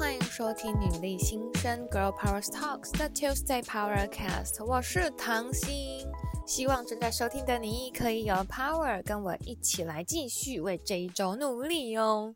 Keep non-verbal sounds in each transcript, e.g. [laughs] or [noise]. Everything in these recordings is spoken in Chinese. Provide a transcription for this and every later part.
欢迎收听女力新生 Girl Power Talks 的 Tuesday Powercast，我是唐心，希望正在收听的你可以有 power，跟我一起来继续为这一周努力哦。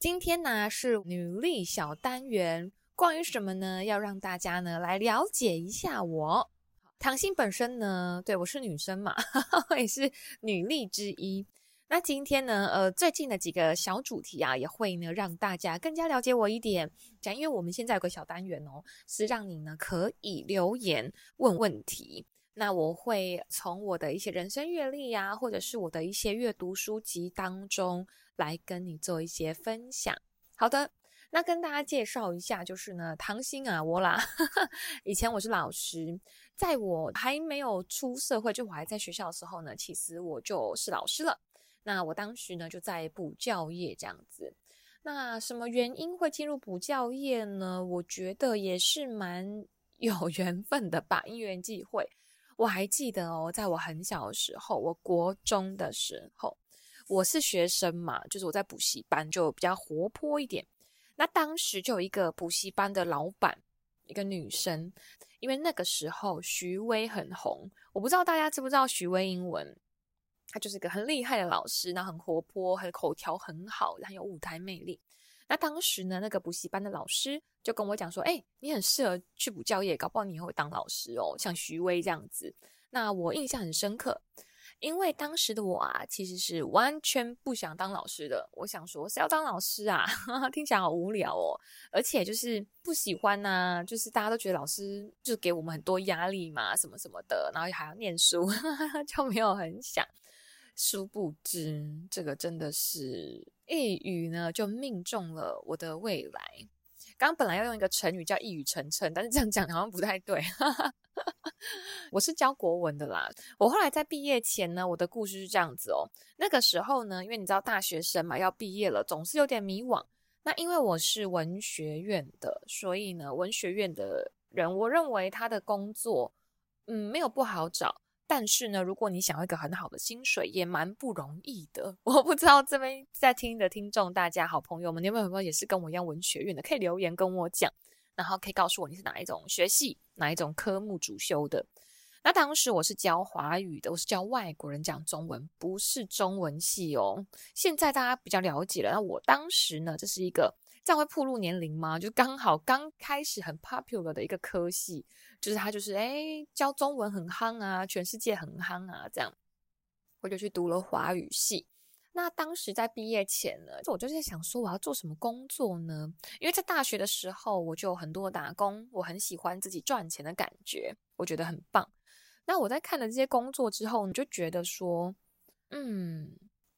今天呢是女力小单元，关于什么呢？要让大家呢来了解一下我。唐心本身呢，对，我是女生嘛，[laughs] 我也是女力之一。那今天呢，呃，最近的几个小主题啊，也会呢让大家更加了解我一点。讲，因为我们现在有个小单元哦，是让你呢可以留言问问题。那我会从我的一些人生阅历呀，或者是我的一些阅读书籍当中来跟你做一些分享。好的，那跟大家介绍一下，就是呢，唐心啊，我啦，[laughs] 以前我是老师，在我还没有出社会，就我还在学校的时候呢，其实我就是老师了。那我当时呢就在补教业这样子，那什么原因会进入补教业呢？我觉得也是蛮 [laughs] 有缘分的吧，因缘际会。我还记得哦，在我很小的时候，我国中的时候，我是学生嘛，就是我在补习班就比较活泼一点。那当时就有一个补习班的老板，一个女生，因为那个时候徐薇很红，我不知道大家知不知道徐薇英文。他就是个很厉害的老师，那很活泼，很口条很好，很有舞台魅力。那当时呢，那个补习班的老师就跟我讲说：“哎，你很适合去补教业，搞不好你以后会当老师哦，像徐威这样子。”那我印象很深刻，因为当时的我啊，其实是完全不想当老师的。我想说，谁要当老师啊？[laughs] 听起来好无聊哦，而且就是不喜欢呐、就是大家都觉得老师就是给我们很多压力嘛，什么什么的，然后还要念书，[laughs] 就没有很想。殊不知，这个真的是一语呢，就命中了我的未来。刚本来要用一个成语叫一语成谶，但是这样讲好像不太对。[laughs] 我是教国文的啦。我后来在毕业前呢，我的故事是这样子哦。那个时候呢，因为你知道大学生嘛，要毕业了，总是有点迷惘。那因为我是文学院的，所以呢，文学院的人，我认为他的工作，嗯，没有不好找。但是呢，如果你想要一个很好的薪水，也蛮不容易的。[laughs] 我不知道这边在听的听众，大家好朋友们，你们有没有也是跟我一样文学院的？可以留言跟我讲，然后可以告诉我你是哪一种学系、哪一种科目主修的。那当时我是教华语的，我是教外国人讲中文，不是中文系哦。现在大家比较了解了。那我当时呢，这是一个。这样会暴露年龄吗？就刚好刚开始很 popular 的一个科系，就是他就是诶教中文很夯啊，全世界很夯啊，这样我就去读了华语系。那当时在毕业前呢，我就在想说我要做什么工作呢？因为在大学的时候我就有很多打工，我很喜欢自己赚钱的感觉，我觉得很棒。那我在看了这些工作之后，你就觉得说，嗯。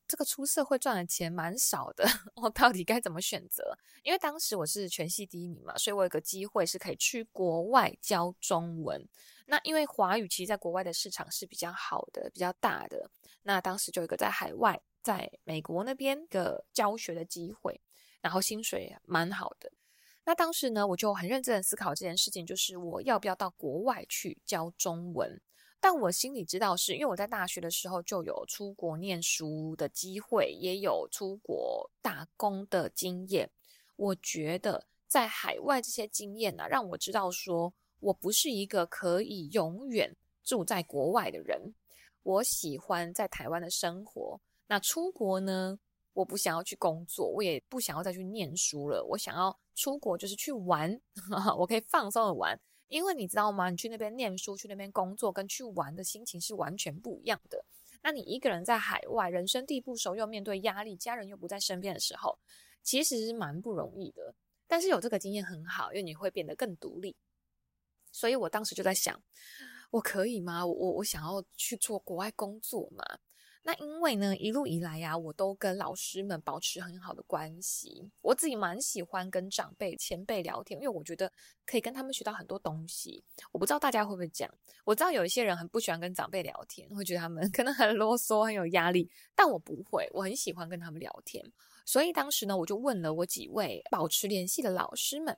这个出社会赚的钱蛮少的，[laughs] 我到底该怎么选择？因为当时我是全系第一名嘛，所以我有个机会是可以去国外教中文。那因为华语其实在国外的市场是比较好的、比较大的。那当时就有一个在海外，在美国那边的教学的机会，然后薪水也蛮好的。那当时呢，我就很认真的思考这件事情，就是我要不要到国外去教中文。但我心里知道是，因为我在大学的时候就有出国念书的机会，也有出国打工的经验。我觉得在海外这些经验呢、啊，让我知道说我不是一个可以永远住在国外的人。我喜欢在台湾的生活。那出国呢，我不想要去工作，我也不想要再去念书了。我想要出国就是去玩，[laughs] 我可以放松的玩。因为你知道吗？你去那边念书，去那边工作，跟去玩的心情是完全不一样的。那你一个人在海外，人生地不熟，又面对压力，家人又不在身边的时候，其实是蛮不容易的。但是有这个经验很好，因为你会变得更独立。所以我当时就在想，我可以吗？我我我想要去做国外工作嘛？那因为呢，一路以来呀、啊，我都跟老师们保持很好的关系。我自己蛮喜欢跟长辈、前辈聊天，因为我觉得可以跟他们学到很多东西。我不知道大家会不会讲，我知道有一些人很不喜欢跟长辈聊天，会觉得他们 [laughs] 可能很啰嗦、很有压力，但我不会，我很喜欢跟他们聊天。所以当时呢，我就问了我几位保持联系的老师们。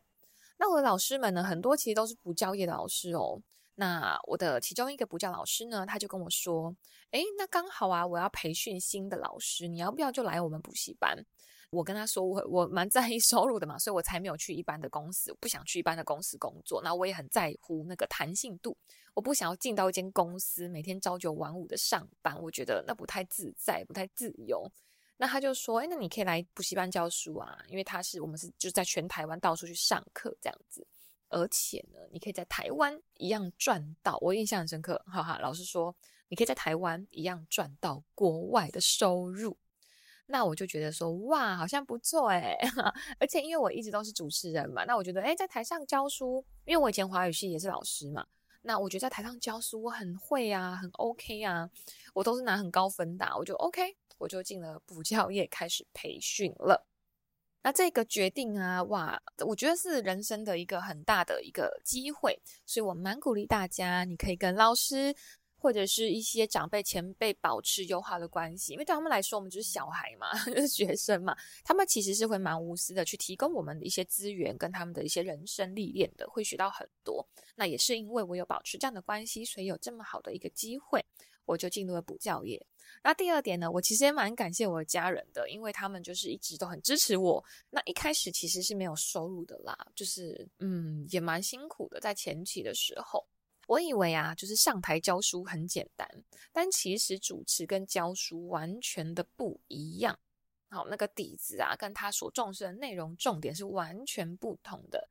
那我的老师们呢，很多其实都是补教业的老师哦。那我的其中一个补教老师呢，他就跟我说：“诶，那刚好啊，我要培训新的老师，你要不要就来我们补习班？”我跟他说我我蛮在意 [laughs] 收入的嘛，所以我才没有去一般的公司，不想去一般的公司工作。那我也很在乎那个弹性度，我不想要进到一间公司每天朝九晚五的上班，我觉得那不太自在，不太自由。那他就说，哎，那你可以来补习班教书啊，因为他是我们是就在全台湾到处去上课这样子，而且呢，你可以在台湾一样赚到，我印象很深刻，哈哈，老师说你可以在台湾一样赚到国外的收入。那我就觉得说，哇，好像不错哎，[laughs] 而且因为我一直都是主持人嘛，那我觉得，哎，在台上教书，因为我以前华语系也是老师嘛，那我觉得在台上教书我很会啊，很 OK 啊，我都是拿很高分的，我就 OK，我就进了补教业开始培训了。那这个决定啊，哇，我觉得是人生的一个很大的一个机会，所以我蛮鼓励大家，你可以跟老师。或者是一些长辈前辈保持友好的关系，因为对他们来说，我们就是小孩嘛，[laughs] 就是学生嘛，他们其实是会蛮无私的去提供我们的一些资源跟他们的一些人生历练的，会学到很多。那也是因为我有保持这样的关系，所以有这么好的一个机会，我就进入了补教业。那第二点呢，我其实也蛮感谢我的家人的，因为他们就是一直都很支持我。那一开始其实是没有收入的啦，就是嗯，也蛮辛苦的，在前期的时候。我以为啊，就是上台教书很简单，但其实主持跟教书完全的不一样。好，那个底子啊，跟他所重视的内容重点是完全不同的。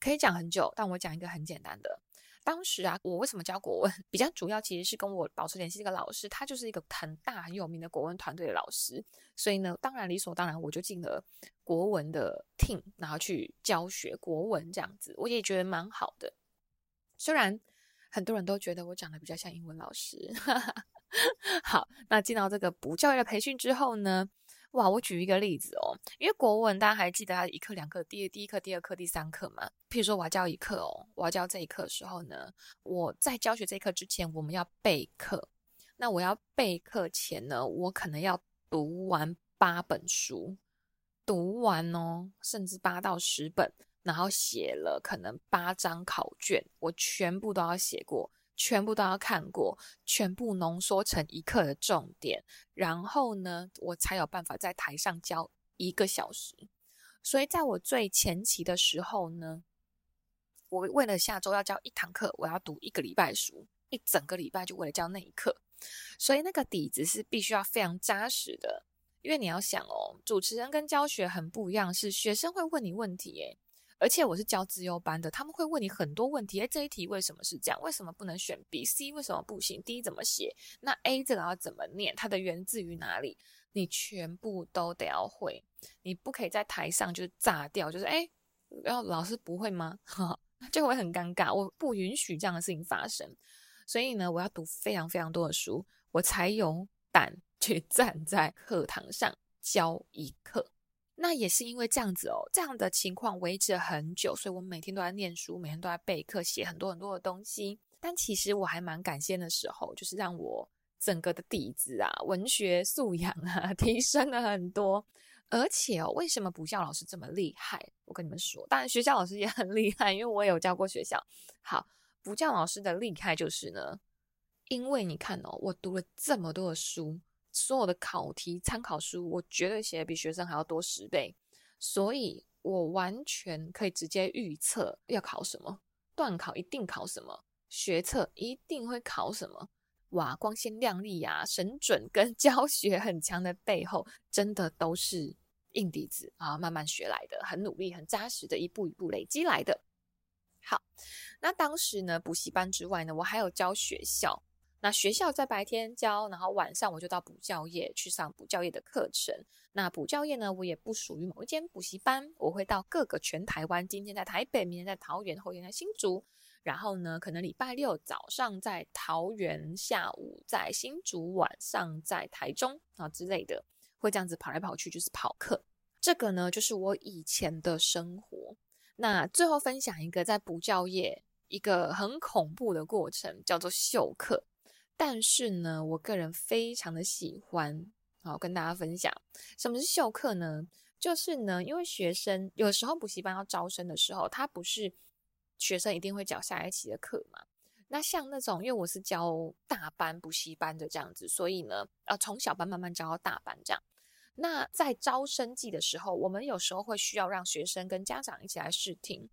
可以讲很久，但我讲一个很简单的。当时啊，我为什么教国文？[laughs] 比较主要其实是跟我保持联系这个老师，他就是一个很大很有名的国文团队的老师。所以呢，当然理所当然，我就进了国文的 team，然后去教学国文这样子，我也觉得蛮好的。虽然。很多人都觉得我长得比较像英文老师。[laughs] 好，那进到这个补教育的培训之后呢，哇，我举一个例子哦，因为国文大家还记得它一课两课，第一第一课、第二课、第三课嘛。譬如说我要教一课哦，我要教这一课的时候呢，我在教学这一课之前，我们要备课。那我要备课前呢，我可能要读完八本书，读完哦，甚至八到十本。然后写了可能八张考卷，我全部都要写过，全部都要看过，全部浓缩成一课的重点，然后呢，我才有办法在台上教一个小时。所以在我最前期的时候呢，我为了下周要教一堂课，我要读一个礼拜书，一整个礼拜就为了教那一课，所以那个底子是必须要非常扎实的，因为你要想哦，主持人跟教学很不一样，是学生会问你问题，诶而且我是教资优班的，他们会问你很多问题。诶，这一题为什么是这样？为什么不能选 B、C？为什么不行？D 怎么写？那 A 这个要怎么念？它的源自于哪里？你全部都得要会。你不可以在台上就是炸掉，就是诶，然后老师不会吗？[laughs] 哈，就会很尴尬。我不允许这样的事情发生。所以呢，我要读非常非常多的书，我才有胆去站在课堂上教一课。那也是因为这样子哦，这样的情况维持了很久，所以我每天都在念书，每天都在备课，写很多很多的东西。但其实我还蛮感谢的时候，就是让我整个的底子啊，文学素养啊，[laughs] 提升了很多。而且哦，为什么补教老师这么厉害？我跟你们说，当然学校老师也很厉害，因为我也有教过学校。好，补教老师的厉害就是呢，因为你看哦，我读了这么多的书。所有的考题参考书，我绝对写的比学生还要多十倍，所以我完全可以直接预测要考什么，段考一定考什么，学测一定会考什么。哇，光鲜亮丽呀、啊，神准跟 [laughs] 教学很强的背后，真的都是硬底子啊，慢慢学来的，很努力、很扎实的，一步一步累积来的。好，那当时呢，补习班之外呢，我还有教学校。那学校在白天教，然后晚上我就到补教业去上补教业的课程。那补教业呢，我也不属于某一间补习班，我会到各个全台湾，今天在台北，明天在桃园，后天在新竹。然后呢，可能礼拜六早上在桃园，下午在新竹，晚上在台中啊之类的，会这样子跑来跑去，就是跑课。这个呢，就是我以前的生活。那最后分享一个在补教业一个很恐怖的过程，叫做秀课。但是呢，我个人非常的喜欢，好跟大家分享，什么是秀课呢？就是呢，因为学生有时候补习班要招生的时候，他不是学生一定会缴下一期的课嘛。那像那种，因为我是教大班补习班的这样子，所以呢，呃，从小班慢慢教到大班这样。那在招生季的时候，我们有时候会需要让学生跟家长一起来试听，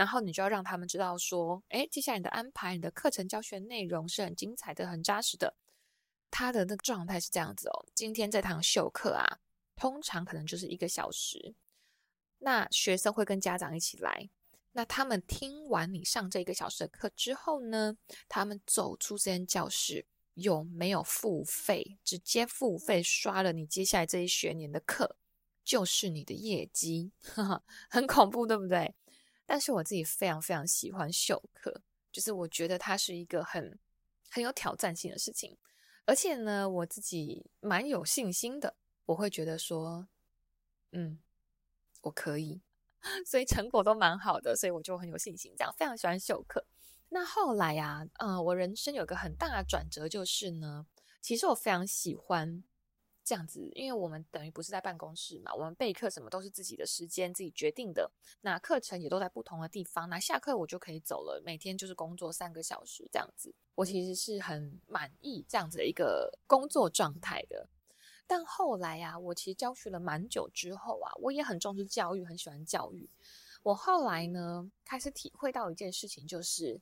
然后你就要让他们知道说，诶，接下来你的安排，你的课程教学内容是很精彩的、很扎实的。他的那个状态是这样子哦，今天这堂秀课啊，通常可能就是一个小时，那学生会跟家长一起来，那他们听完你上这一个小时的课之后呢，他们走出这间教室。有没有付费？直接付费刷了你接下来这一学年的课，就是你的业绩，呵呵，很恐怖，对不对？但是我自己非常非常喜欢秀课，就是我觉得它是一个很很有挑战性的事情，而且呢，我自己蛮有信心的，我会觉得说，嗯，我可以，[laughs] 所以成果都蛮好的，所以我就很有信心，这样非常喜欢秀课。那后来呀、啊，呃，我人生有个很大的转折，就是呢，其实我非常喜欢这样子，因为我们等于不是在办公室嘛，我们备课什么都是自己的时间自己决定的，那课程也都在不同的地方，那下课我就可以走了，每天就是工作三个小时这样子，我其实是很满意这样子的一个工作状态的。但后来呀、啊，我其实教学了蛮久之后啊，我也很重视教育，很喜欢教育。我后来呢，开始体会到一件事情，就是。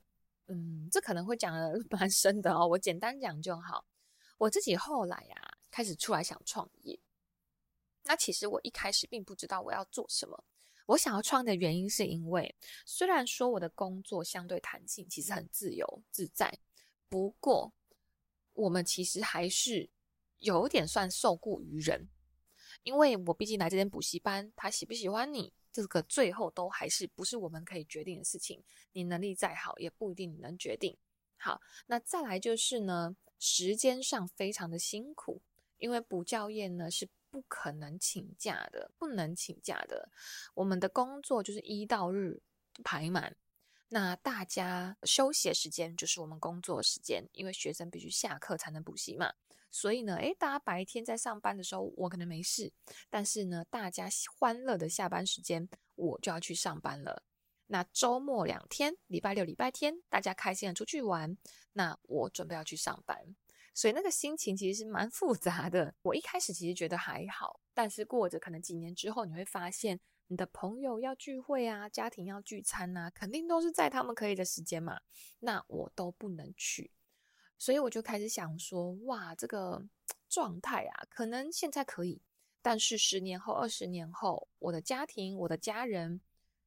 嗯，这可能会讲的 [laughs] 蛮深的哦，我简单讲就好。我自己后来呀、啊，开始出来想创业。那其实我一开始并不知道我要做什么。我想要创的原因是因为，虽然说我的工作相对弹性，其实很自由自在，不过我们其实还是有点算受雇于人，因为我毕竟来这间补习班，他喜不喜欢你？这个最后都还是不是我们可以决定的事情。你能力再好，也不一定你能决定。好，那再来就是呢，时间上非常的辛苦，因为补教业呢是不可能请假的，不能请假的。我们的工作就是一到日排满，那大家休息的时间就是我们工作时间，因为学生必须下课才能补习嘛。所以呢，诶，大家白天在上班的时候，我可能没事，但是呢，大家欢乐的下班时间，我就要去上班了。那周末两天，礼拜六、礼拜天，大家开心的出去玩，那我准备要去上班，所以那个心情其实是蛮复杂的。我一开始其实觉得还好，但是过着可能几年之后，你会发现你的朋友要聚会啊，家庭要聚餐啊，肯定都是在他们可以的时间嘛，那我都不能去。所以我就开始想说，哇，这个状态啊，可能现在可以，但是十年后、二十年后，我的家庭、我的家人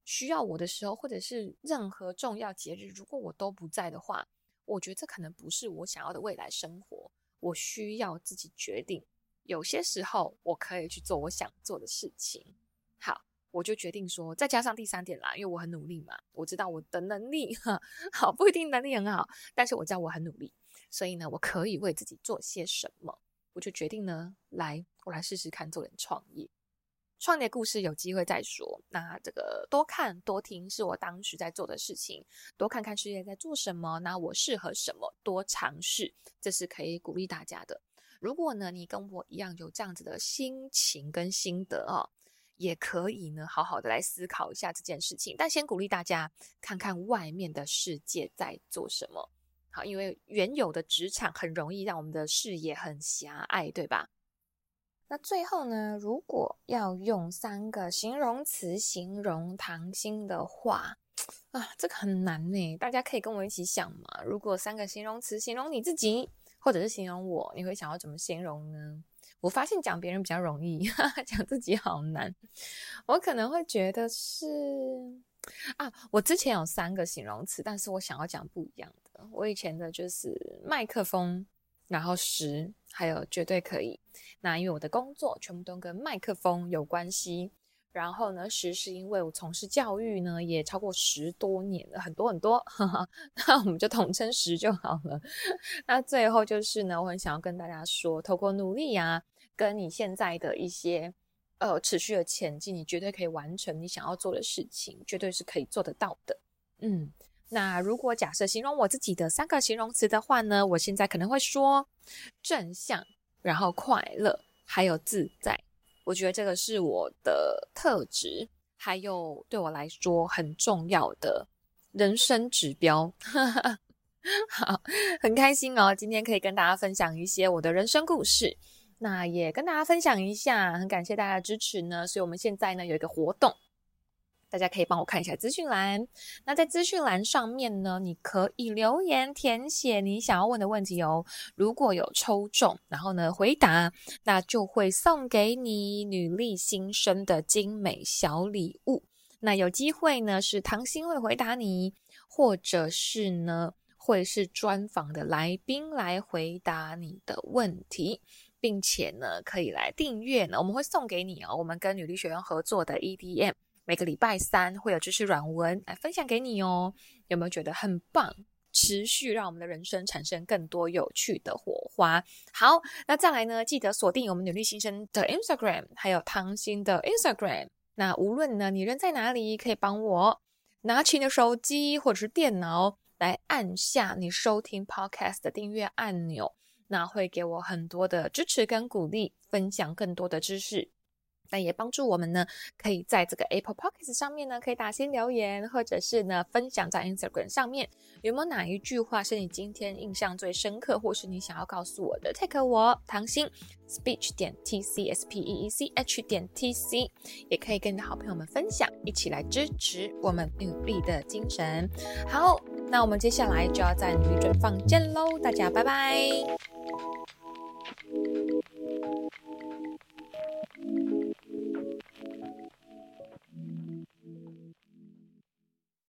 需要我的时候，或者是任何重要节日，如果我都不在的话，我觉得这可能不是我想要的未来生活。我需要自己决定，有些时候我可以去做我想做的事情。好，我就决定说，再加上第三点啦，因为我很努力嘛，我知道我的能力，[laughs] 好，不一定能力很好，但是我知道我很努力。所以呢，我可以为自己做些什么？我就决定呢，来，我来试试看做点创业。创业故事有机会再说。那这个多看多听是我当时在做的事情，多看看世界在做什么，那我适合什么，多尝试，这是可以鼓励大家的。如果呢，你跟我一样有这样子的心情跟心得哦，也可以呢，好好的来思考一下这件事情。但先鼓励大家看看外面的世界在做什么。好，因为原有的职场很容易让我们的视野很狭隘，对吧？那最后呢，如果要用三个形容词形容唐心的话，啊，这个很难呢。大家可以跟我一起想嘛。如果三个形容词形容你自己，或者是形容我，你会想要怎么形容呢？我发现讲别人比较容易，哈哈，讲自己好难。我可能会觉得是啊，我之前有三个形容词，但是我想要讲不一样的。我以前的就是麦克风，然后十，还有绝对可以。那因为我的工作全部都跟麦克风有关系，然后呢，十是因为我从事教育呢也超过十多年了，很多很多，呵呵，那我们就统称十就好了。那最后就是呢，我很想要跟大家说，透过努力啊，跟你现在的一些呃持续的前进，你绝对可以完成你想要做的事情，绝对是可以做得到的。嗯。那如果假设形容我自己的三个形容词的话呢，我现在可能会说正向，然后快乐，还有自在。我觉得这个是我的特质，还有对我来说很重要的人生指标。[laughs] 好，很开心哦，今天可以跟大家分享一些我的人生故事。那也跟大家分享一下，很感谢大家的支持呢。所以我们现在呢有一个活动，大家可以帮我看一下资讯栏。那在资讯栏上面呢，你可以留言填写你想要问的问题哦。如果有抽中，然后呢回答，那就会送给你女力新生的精美小礼物。那有机会呢是唐心会回答你，或者是呢会是专访的来宾来回答你的问题。并且呢，可以来订阅呢，我们会送给你哦。我们跟女力学院合作的 EDM，每个礼拜三会有知识软文来分享给你哦。有没有觉得很棒？持续让我们的人生产生更多有趣的火花。好，那再来呢，记得锁定我们努力新生的 Instagram，还有唐心的 Instagram。那无论呢你人在哪里，可以帮我拿起你的手机或者是电脑来按下你收听 Podcast 的订阅按钮。那会给我很多的支持跟鼓励，分享更多的知识，那也帮助我们呢，可以在这个 Apple p o c k e t 上面呢，可以打新留言，或者是呢，分享在 Instagram 上面。有没有哪一句话是你今天印象最深刻，或是你想要告诉我的？Take 我唐心 Speech 点 T C S P E E C H 点 T C，也可以跟你的好朋友们分享，一起来支持我们努力的精神。好，那我们接下来就要在努力准放见喽，大家拜拜。